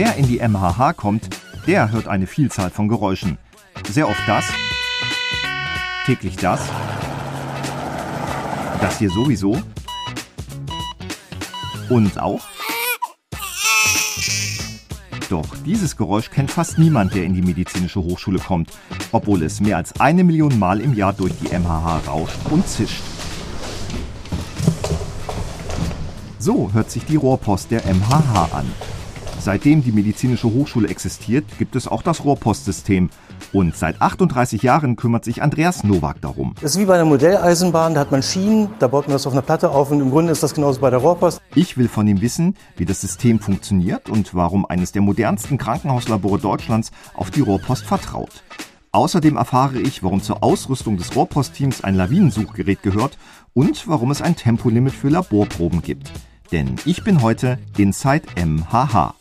Wer in die MHH kommt, der hört eine Vielzahl von Geräuschen. Sehr oft das, täglich das, das hier sowieso und auch. Doch dieses Geräusch kennt fast niemand, der in die medizinische Hochschule kommt, obwohl es mehr als eine Million Mal im Jahr durch die MHH rauscht und zischt. So hört sich die Rohrpost der MHH an. Seitdem die medizinische Hochschule existiert, gibt es auch das Rohrpostsystem. Und seit 38 Jahren kümmert sich Andreas Nowak darum. Das ist wie bei einer Modelleisenbahn, da hat man Schienen, da baut man das auf einer Platte auf und im Grunde ist das genauso bei der Rohrpost. Ich will von ihm wissen, wie das System funktioniert und warum eines der modernsten Krankenhauslabore Deutschlands auf die Rohrpost vertraut. Außerdem erfahre ich, warum zur Ausrüstung des Rohrpostteams ein Lawinensuchgerät gehört und warum es ein Tempolimit für Laborproben gibt. Denn ich bin heute Inside MHH.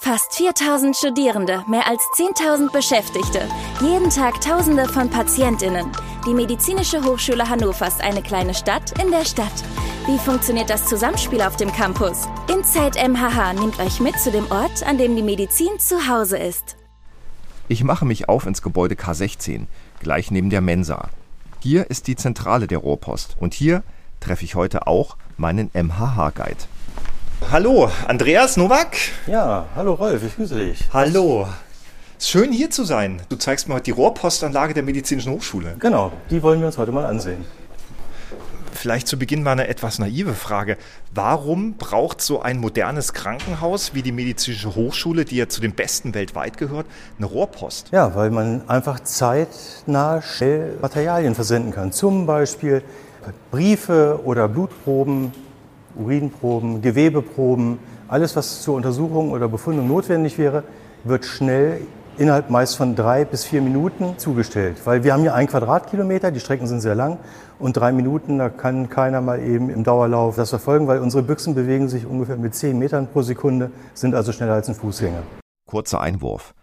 Fast 4000 Studierende, mehr als 10.000 Beschäftigte, jeden Tag Tausende von Patientinnen. Die Medizinische Hochschule Hannover ist eine kleine Stadt in der Stadt. Wie funktioniert das Zusammenspiel auf dem Campus? Inside MHH nimmt euch mit zu dem Ort, an dem die Medizin zu Hause ist. Ich mache mich auf ins Gebäude K16, gleich neben der Mensa. Hier ist die Zentrale der Rohrpost und hier treffe ich heute auch meinen MHH-Guide. Hallo, Andreas Nowak. Ja, hallo Rolf, ich grüße dich. Hallo. Schön hier zu sein. Du zeigst mir heute die Rohrpostanlage der Medizinischen Hochschule. Genau, die wollen wir uns heute mal ansehen. Vielleicht zu Beginn mal eine etwas naive Frage. Warum braucht so ein modernes Krankenhaus wie die Medizinische Hochschule, die ja zu den besten weltweit gehört, eine Rohrpost? Ja, weil man einfach zeitnah schnell Materialien versenden kann. Zum Beispiel Briefe oder Blutproben, Urinproben, Gewebeproben, alles, was zur Untersuchung oder Befundung notwendig wäre, wird schnell innerhalb meist von drei bis vier Minuten zugestellt. Weil wir haben hier ein Quadratkilometer, die Strecken sind sehr lang und drei Minuten, da kann keiner mal eben im Dauerlauf das verfolgen, weil unsere Büchsen bewegen sich ungefähr mit zehn Metern pro Sekunde, sind also schneller als ein Fußgänger. Kurzer Einwurf.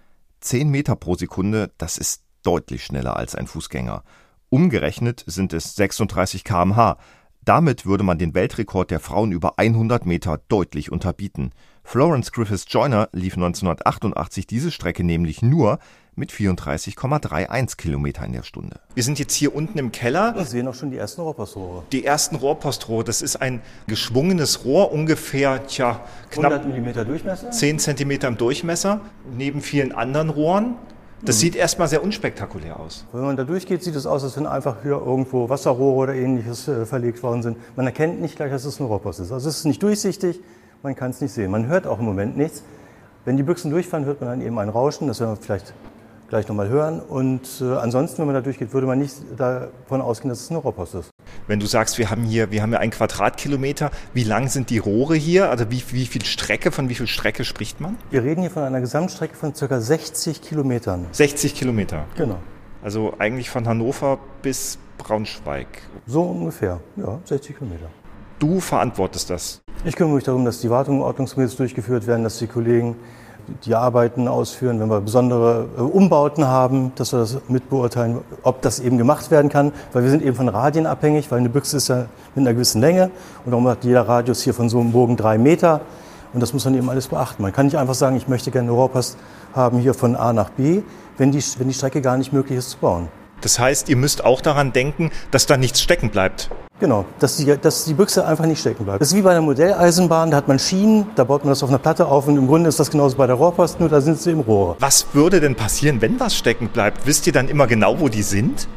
Zehn Meter pro Sekunde, das ist deutlich schneller als ein Fußgänger. Umgerechnet sind es 36 kmh. Damit würde man den Weltrekord der Frauen über 100 Meter deutlich unterbieten. Florence Griffiths Joyner lief 1988 diese Strecke nämlich nur mit 34,31 Kilometer in der Stunde. Wir sind jetzt hier unten im Keller. Wir sehen auch schon die ersten Rohrpostrohre. Die ersten Rohrpostrohre, das ist ein geschwungenes Rohr, ungefähr tja, knapp 100 Millimeter Durchmesser. 10 Zentimeter im Durchmesser, neben vielen anderen Rohren. Das sieht erstmal sehr unspektakulär aus. Wenn man da durchgeht, sieht es aus, als wenn einfach hier irgendwo Wasserrohre oder ähnliches äh, verlegt worden sind. Man erkennt nicht gleich, dass es ein Rohrpost ist. Also es ist nicht durchsichtig, man kann es nicht sehen. Man hört auch im Moment nichts. Wenn die Büchsen durchfahren, hört man dann eben ein Rauschen, das werden wir vielleicht gleich nochmal hören. Und äh, ansonsten, wenn man da durchgeht, würde man nicht davon ausgehen, dass es ein Rohrpost ist. Wenn du sagst, wir haben hier, wir haben ja einen Quadratkilometer, wie lang sind die Rohre hier? Also wie, wie viel Strecke, von wie viel Strecke spricht man? Wir reden hier von einer Gesamtstrecke von ca. 60 Kilometern. 60 Kilometer. Genau. Also eigentlich von Hannover bis Braunschweig. So ungefähr, ja, 60 Kilometer. Du verantwortest das. Ich kümmere mich darum, dass die Wartungen ordnungsgemäß durchgeführt werden, dass die Kollegen die Arbeiten ausführen, wenn wir besondere äh, Umbauten haben, dass wir das mitbeurteilen, ob das eben gemacht werden kann, weil wir sind eben von Radien abhängig, weil eine Büchse ist ja mit einer gewissen Länge und darum hat jeder Radius hier von so einem Bogen drei Meter und das muss man eben alles beachten. Man kann nicht einfach sagen, ich möchte gerne eine Rohrpost haben hier von A nach B, wenn die, wenn die Strecke gar nicht möglich ist zu bauen. Das heißt, ihr müsst auch daran denken, dass da nichts stecken bleibt. Genau, dass die, dass die Büchse einfach nicht stecken bleibt. Das ist wie bei einer Modelleisenbahn, da hat man Schienen, da baut man das auf einer Platte auf und im Grunde ist das genauso bei der Rohrpost, nur da sind sie im Rohr. Was würde denn passieren, wenn was stecken bleibt? Wisst ihr dann immer genau, wo die sind?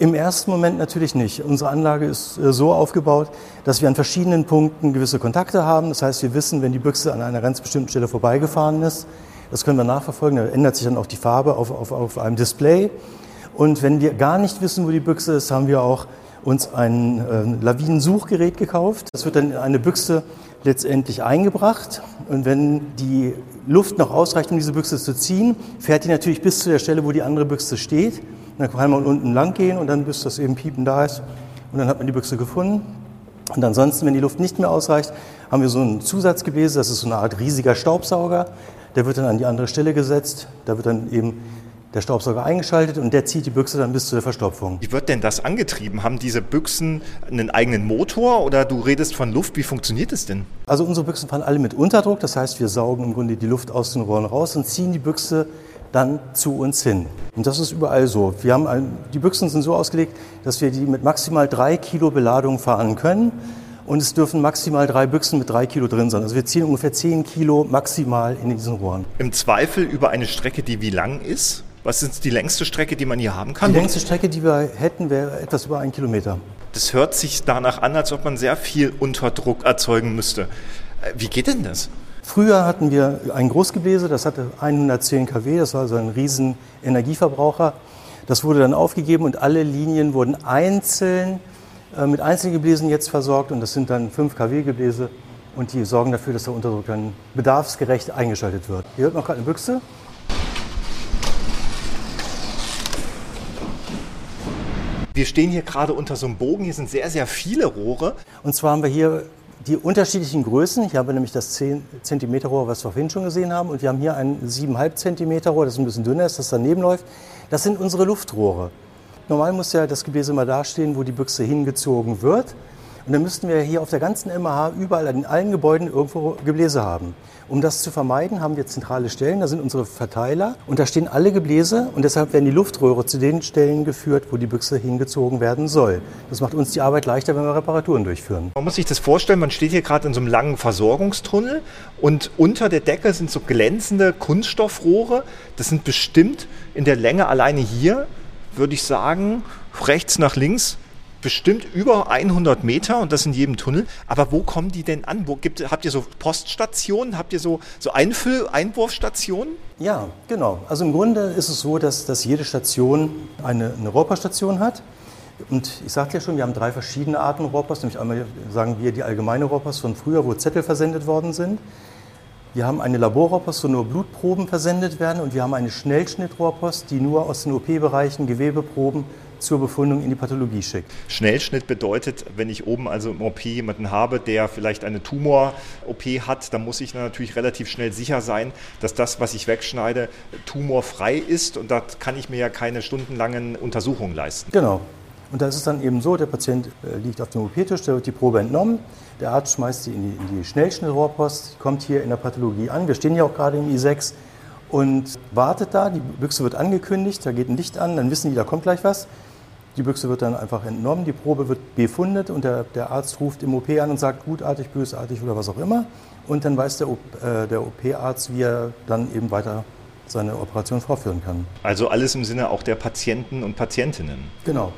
Im ersten Moment natürlich nicht. Unsere Anlage ist äh, so aufgebaut, dass wir an verschiedenen Punkten gewisse Kontakte haben. Das heißt, wir wissen, wenn die Büchse an einer ganz bestimmten Stelle vorbeigefahren ist. Das können wir nachverfolgen. Da ändert sich dann auch die Farbe auf, auf, auf einem Display. Und wenn wir gar nicht wissen, wo die Büchse ist, haben wir auch uns ein äh, Lawinensuchgerät gekauft. Das wird dann in eine Büchse letztendlich eingebracht. Und wenn die Luft noch ausreicht, um diese Büchse zu ziehen, fährt die natürlich bis zu der Stelle, wo die andere Büchse steht. Und dann kann man unten lang gehen und dann bis das eben piepen da ist. Und dann hat man die Büchse gefunden. Und ansonsten, wenn die Luft nicht mehr ausreicht, haben wir so ein Zusatzgebläse, das ist so eine Art riesiger Staubsauger. Der wird dann an die andere Stelle gesetzt. Da wird dann eben der Staubsauger eingeschaltet und der zieht die Büchse dann bis zur Verstopfung. Wie wird denn das angetrieben? Haben diese Büchsen einen eigenen Motor oder du redest von Luft? Wie funktioniert es denn? Also unsere Büchsen fahren alle mit Unterdruck, das heißt wir saugen im Grunde die Luft aus den Rohren raus und ziehen die Büchse dann zu uns hin. Und das ist überall so. Wir haben ein, die Büchsen sind so ausgelegt, dass wir die mit maximal drei Kilo Beladung fahren können. Und es dürfen maximal drei Büchsen mit drei Kilo drin sein. Also wir ziehen ungefähr zehn Kilo maximal in diesen Rohren. Im Zweifel über eine Strecke, die wie lang ist? Was ist die längste Strecke, die man hier haben kann? Die längste Strecke, die wir hätten, wäre etwas über einen Kilometer. Das hört sich danach an, als ob man sehr viel Unterdruck erzeugen müsste. Äh, wie geht denn das? Früher hatten wir ein Großgebläse, das hatte 110 kW, das war also ein riesen Energieverbraucher. Das wurde dann aufgegeben und alle Linien wurden einzeln äh, mit Einzelgebläsen jetzt versorgt und das sind dann 5 kW Gebläse und die sorgen dafür, dass der Unterdruck dann bedarfsgerecht eingeschaltet wird. Hier hört man gerade eine Büchse. Wir stehen hier gerade unter so einem Bogen. Hier sind sehr, sehr viele Rohre. Und zwar haben wir hier die unterschiedlichen Größen. Haben wir nämlich das 10 cm Rohr, was wir vorhin schon gesehen haben. Und wir haben hier ein 7,5 cm Rohr, das ein bisschen dünner ist, das daneben läuft. Das sind unsere Luftrohre. Normal muss ja das Gebläse mal dastehen, wo die Büchse hingezogen wird. Und dann müssten wir hier auf der ganzen MH überall in allen Gebäuden irgendwo Gebläse haben. Um das zu vermeiden, haben wir zentrale Stellen, da sind unsere Verteiler und da stehen alle Gebläse und deshalb werden die Luftröhre zu den Stellen geführt, wo die Büchse hingezogen werden soll. Das macht uns die Arbeit leichter, wenn wir Reparaturen durchführen. Man muss sich das vorstellen, man steht hier gerade in so einem langen Versorgungstunnel und unter der Decke sind so glänzende Kunststoffrohre. Das sind bestimmt in der Länge alleine hier, würde ich sagen, rechts nach links bestimmt über 100 Meter und das in jedem Tunnel. Aber wo kommen die denn an? Wo gibt, habt ihr so Poststationen? Habt ihr so, so Einfüll Einwurfstationen? Ja, genau. Also im Grunde ist es so, dass, dass jede Station eine, eine Rohrpoststation hat. Und ich sagte ja schon, wir haben drei verschiedene Arten Rohrpost. Nämlich einmal sagen wir die allgemeine Rohrpost von früher, wo Zettel versendet worden sind. Wir haben eine Laborrohrpost, wo nur Blutproben versendet werden. Und wir haben eine Schnellschnittrohrpost, die nur aus den OP-Bereichen Gewebeproben zur Befundung in die Pathologie schickt. Schnellschnitt bedeutet, wenn ich oben also im OP jemanden habe, der vielleicht eine Tumor-OP hat, dann muss ich natürlich relativ schnell sicher sein, dass das, was ich wegschneide, tumorfrei ist und da kann ich mir ja keine stundenlangen Untersuchungen leisten. Genau. Und da ist es dann eben so, der Patient äh, liegt auf dem OP-Tisch, da wird die Probe entnommen, der Arzt schmeißt sie in die, in die Schnellschnittrohrpost, kommt hier in der Pathologie an. Wir stehen ja auch gerade im I6 und wartet da, die Büchse wird angekündigt, da geht ein Licht an, dann wissen die, da kommt gleich was. Die Büchse wird dann einfach entnommen, die Probe wird befundet und der, der Arzt ruft im OP an und sagt gutartig, bösartig oder was auch immer. Und dann weiß der, äh, der OP-Arzt, wie er dann eben weiter seine Operation vorführen kann. Also alles im Sinne auch der Patienten und Patientinnen. Genau.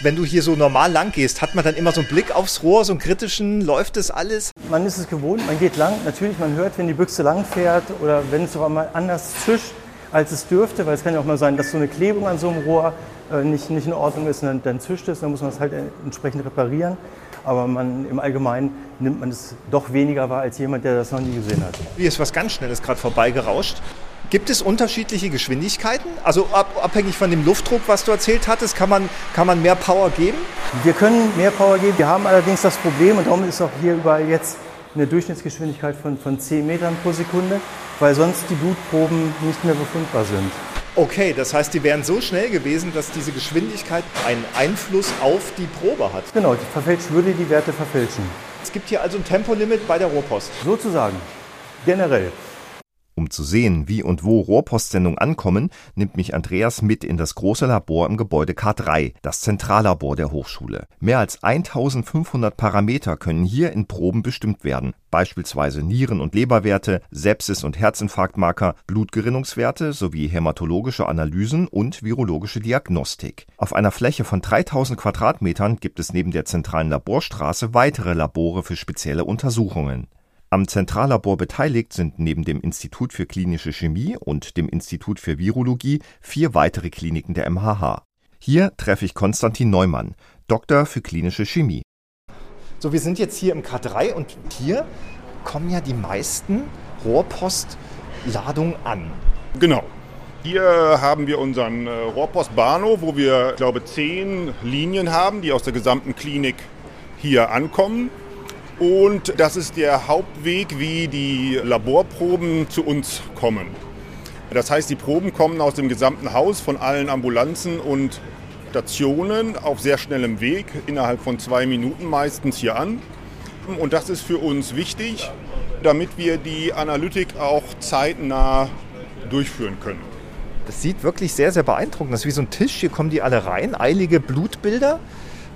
Wenn du hier so normal lang gehst, hat man dann immer so einen Blick aufs Rohr, so einen kritischen, läuft das alles? Man ist es gewohnt, man geht lang. Natürlich, man hört, wenn die Büchse lang fährt oder wenn es auf einmal anders zischt, als es dürfte, weil es kann ja auch mal sein, dass so eine Klebung an so einem Rohr äh, nicht, nicht in Ordnung ist, dann, dann zischt es, dann muss man es halt entsprechend reparieren. Aber man, im Allgemeinen nimmt man es doch weniger wahr als jemand, der das noch nie gesehen hat. Wie ist was ganz Schnelles gerade vorbeigerauscht. Gibt es unterschiedliche Geschwindigkeiten? Also ab, abhängig von dem Luftdruck, was du erzählt hattest, kann man, kann man mehr Power geben? Wir können mehr Power geben. Wir haben allerdings das Problem, und darum ist auch hier überall jetzt eine Durchschnittsgeschwindigkeit von, von 10 Metern pro Sekunde, weil sonst die Blutproben nicht mehr befundbar sind. Okay, das heißt, die wären so schnell gewesen, dass diese Geschwindigkeit einen Einfluss auf die Probe hat. Genau, die verfälscht würde die Werte verfälschen. Es gibt hier also ein Tempolimit bei der Rohrpost. Sozusagen. Generell. Um zu sehen, wie und wo Rohrpostsendungen ankommen, nimmt mich Andreas mit in das große Labor im Gebäude K3, das Zentrallabor der Hochschule. Mehr als 1500 Parameter können hier in Proben bestimmt werden, beispielsweise Nieren- und Leberwerte, Sepsis- und Herzinfarktmarker, Blutgerinnungswerte sowie hämatologische Analysen und virologische Diagnostik. Auf einer Fläche von 3000 Quadratmetern gibt es neben der zentralen Laborstraße weitere Labore für spezielle Untersuchungen. Am Zentrallabor beteiligt sind neben dem Institut für klinische Chemie und dem Institut für Virologie vier weitere Kliniken der MHH. Hier treffe ich Konstantin Neumann, Doktor für klinische Chemie. So, wir sind jetzt hier im K3 und hier kommen ja die meisten Rohrpostladungen an. Genau. Hier haben wir unseren äh, Rohrpostbahnhof, wo wir, ich glaube, zehn Linien haben, die aus der gesamten Klinik hier ankommen. Und das ist der Hauptweg, wie die Laborproben zu uns kommen. Das heißt, die Proben kommen aus dem gesamten Haus von allen Ambulanzen und Stationen auf sehr schnellem Weg, innerhalb von zwei Minuten meistens hier an. Und das ist für uns wichtig, damit wir die Analytik auch zeitnah durchführen können. Das sieht wirklich sehr, sehr beeindruckend aus. Wie so ein Tisch. Hier kommen die alle rein. Eilige Blutbilder.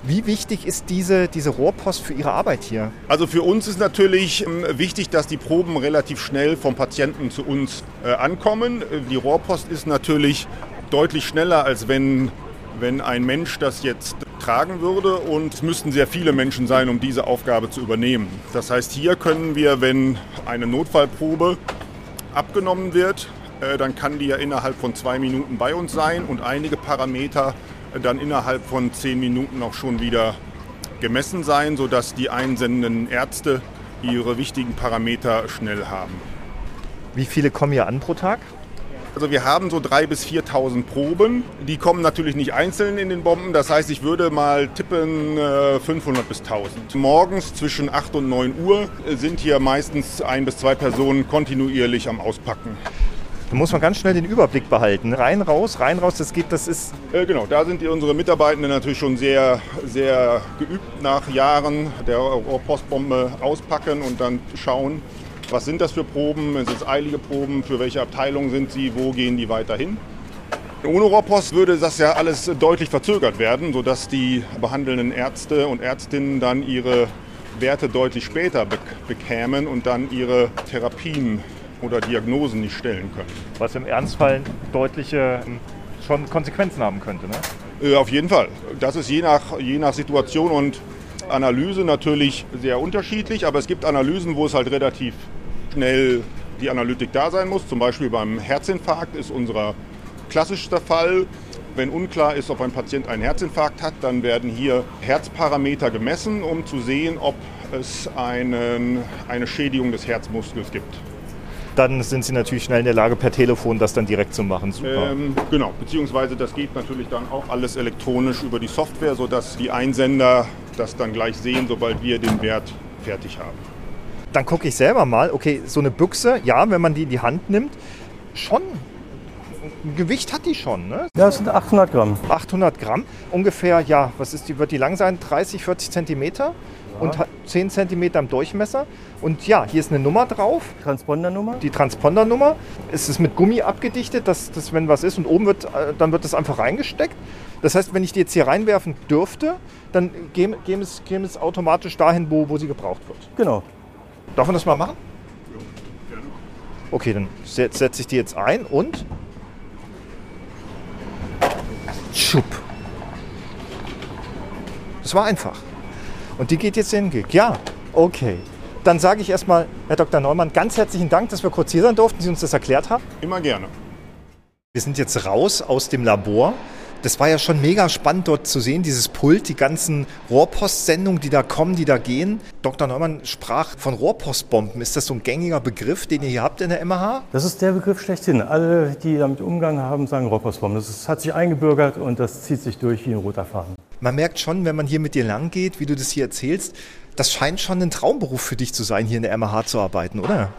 Wie wichtig ist diese, diese Rohrpost für Ihre Arbeit hier? Also für uns ist natürlich ähm, wichtig, dass die Proben relativ schnell vom Patienten zu uns äh, ankommen. Die Rohrpost ist natürlich deutlich schneller, als wenn, wenn ein Mensch das jetzt tragen würde. Und es müssten sehr viele Menschen sein, um diese Aufgabe zu übernehmen. Das heißt, hier können wir, wenn eine Notfallprobe abgenommen wird, äh, dann kann die ja innerhalb von zwei Minuten bei uns sein und einige Parameter dann innerhalb von zehn Minuten auch schon wieder gemessen sein, sodass die einsendenden Ärzte ihre wichtigen Parameter schnell haben. Wie viele kommen hier an pro Tag? Also wir haben so 3.000 bis 4.000 Proben. Die kommen natürlich nicht einzeln in den Bomben. Das heißt, ich würde mal tippen 500 äh, bis 1.000. Morgens zwischen 8 und 9 Uhr sind hier meistens ein bis zwei Personen kontinuierlich am Auspacken. Da muss man ganz schnell den Überblick behalten. Rein, raus, rein, raus, das geht, das ist. Äh, genau, da sind unsere Mitarbeitenden natürlich schon sehr, sehr geübt nach Jahren der Postbombe auspacken und dann schauen, was sind das für Proben, sind es eilige Proben, für welche Abteilung sind sie, wo gehen die weiterhin. Ohne Rohrpost würde das ja alles deutlich verzögert werden, sodass die behandelnden Ärzte und Ärztinnen dann ihre Werte deutlich später bekämen und dann ihre Therapien oder Diagnosen nicht stellen können. Was im Ernstfall deutliche ähm, schon Konsequenzen haben könnte, ne? Äh, auf jeden Fall. Das ist je nach, je nach Situation und Analyse natürlich sehr unterschiedlich, aber es gibt Analysen, wo es halt relativ schnell die Analytik da sein muss. Zum Beispiel beim Herzinfarkt ist unser klassischster Fall. Wenn unklar ist, ob ein Patient einen Herzinfarkt hat, dann werden hier Herzparameter gemessen, um zu sehen, ob es einen, eine Schädigung des Herzmuskels gibt dann sind Sie natürlich schnell in der Lage, per Telefon das dann direkt zu machen. Super. Ähm, genau, beziehungsweise das geht natürlich dann auch alles elektronisch über die Software, sodass die Einsender das dann gleich sehen, sobald wir den Wert fertig haben. Dann gucke ich selber mal, okay, so eine Büchse, ja, wenn man die in die Hand nimmt, schon Gewicht hat die schon, ne? Ja, das sind 800 Gramm. 800 Gramm, ungefähr, ja, was ist die, wird die lang sein? 30, 40 Zentimeter? Und hat 10 cm im Durchmesser. Und ja, hier ist eine Nummer drauf. Transpondernummer? Die Transpondernummer. Es ist mit Gummi abgedichtet, dass, dass wenn was ist und oben wird, äh, dann wird das einfach reingesteckt. Das heißt, wenn ich die jetzt hier reinwerfen dürfte, dann käme es, käme es automatisch dahin, wo, wo sie gebraucht wird. Genau. Darf man das mal machen? Ja, gerne. Okay, dann setze ich die jetzt ein und. Schupp. Das war einfach. Und die geht jetzt in den Gig. Ja, okay. Dann sage ich erstmal, Herr Dr. Neumann, ganz herzlichen Dank, dass wir kurz hier sein durften, Sie uns das erklärt haben. Immer gerne. Wir sind jetzt raus aus dem Labor. Das war ja schon mega spannend dort zu sehen, dieses Pult, die ganzen Rohrpostsendungen, die da kommen, die da gehen. Dr. Neumann sprach von Rohrpostbomben. Ist das so ein gängiger Begriff, den ihr hier habt in der MH? Das ist der Begriff schlechthin. Alle, die damit Umgang haben, sagen Rohrpostbomben. Das ist, hat sich eingebürgert und das zieht sich durch wie ein roter Faden man merkt schon, wenn man hier mit dir lang geht, wie du das hier erzählst, das scheint schon ein Traumberuf für dich zu sein, hier in der MH zu arbeiten, oder?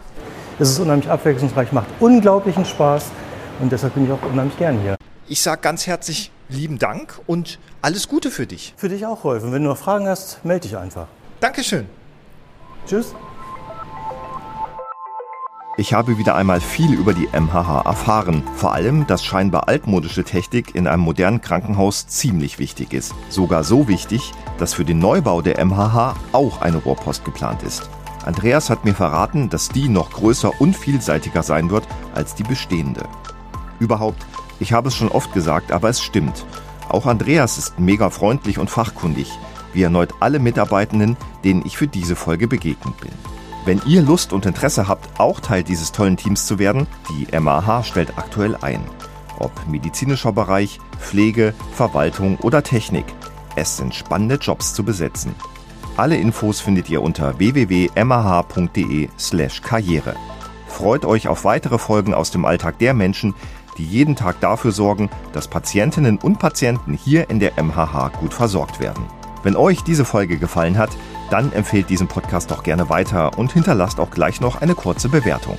Es ist unheimlich abwechslungsreich, macht unglaublichen Spaß und deshalb bin ich auch unheimlich gern hier. Ich sage ganz herzlich lieben Dank und alles Gute für dich. Für dich auch, Rolf. Und wenn du noch Fragen hast, melde dich einfach. Dankeschön. Tschüss. Ich habe wieder einmal viel über die MHH erfahren. Vor allem, dass scheinbar altmodische Technik in einem modernen Krankenhaus ziemlich wichtig ist. Sogar so wichtig, dass für den Neubau der MHH auch eine Rohrpost geplant ist. Andreas hat mir verraten, dass die noch größer und vielseitiger sein wird als die bestehende. Überhaupt, ich habe es schon oft gesagt, aber es stimmt. Auch Andreas ist mega freundlich und fachkundig, wie erneut alle Mitarbeitenden, denen ich für diese Folge begegnet bin. Wenn ihr Lust und Interesse habt, auch Teil dieses tollen Teams zu werden, die MAH stellt aktuell ein. Ob medizinischer Bereich, Pflege, Verwaltung oder Technik. Es sind spannende Jobs zu besetzen. Alle Infos findet ihr unter www.mah.de/karriere. Freut euch auf weitere Folgen aus dem Alltag der Menschen, die jeden Tag dafür sorgen, dass Patientinnen und Patienten hier in der MHH gut versorgt werden. Wenn euch diese Folge gefallen hat, dann empfehlt diesen Podcast doch gerne weiter und hinterlasst auch gleich noch eine kurze Bewertung.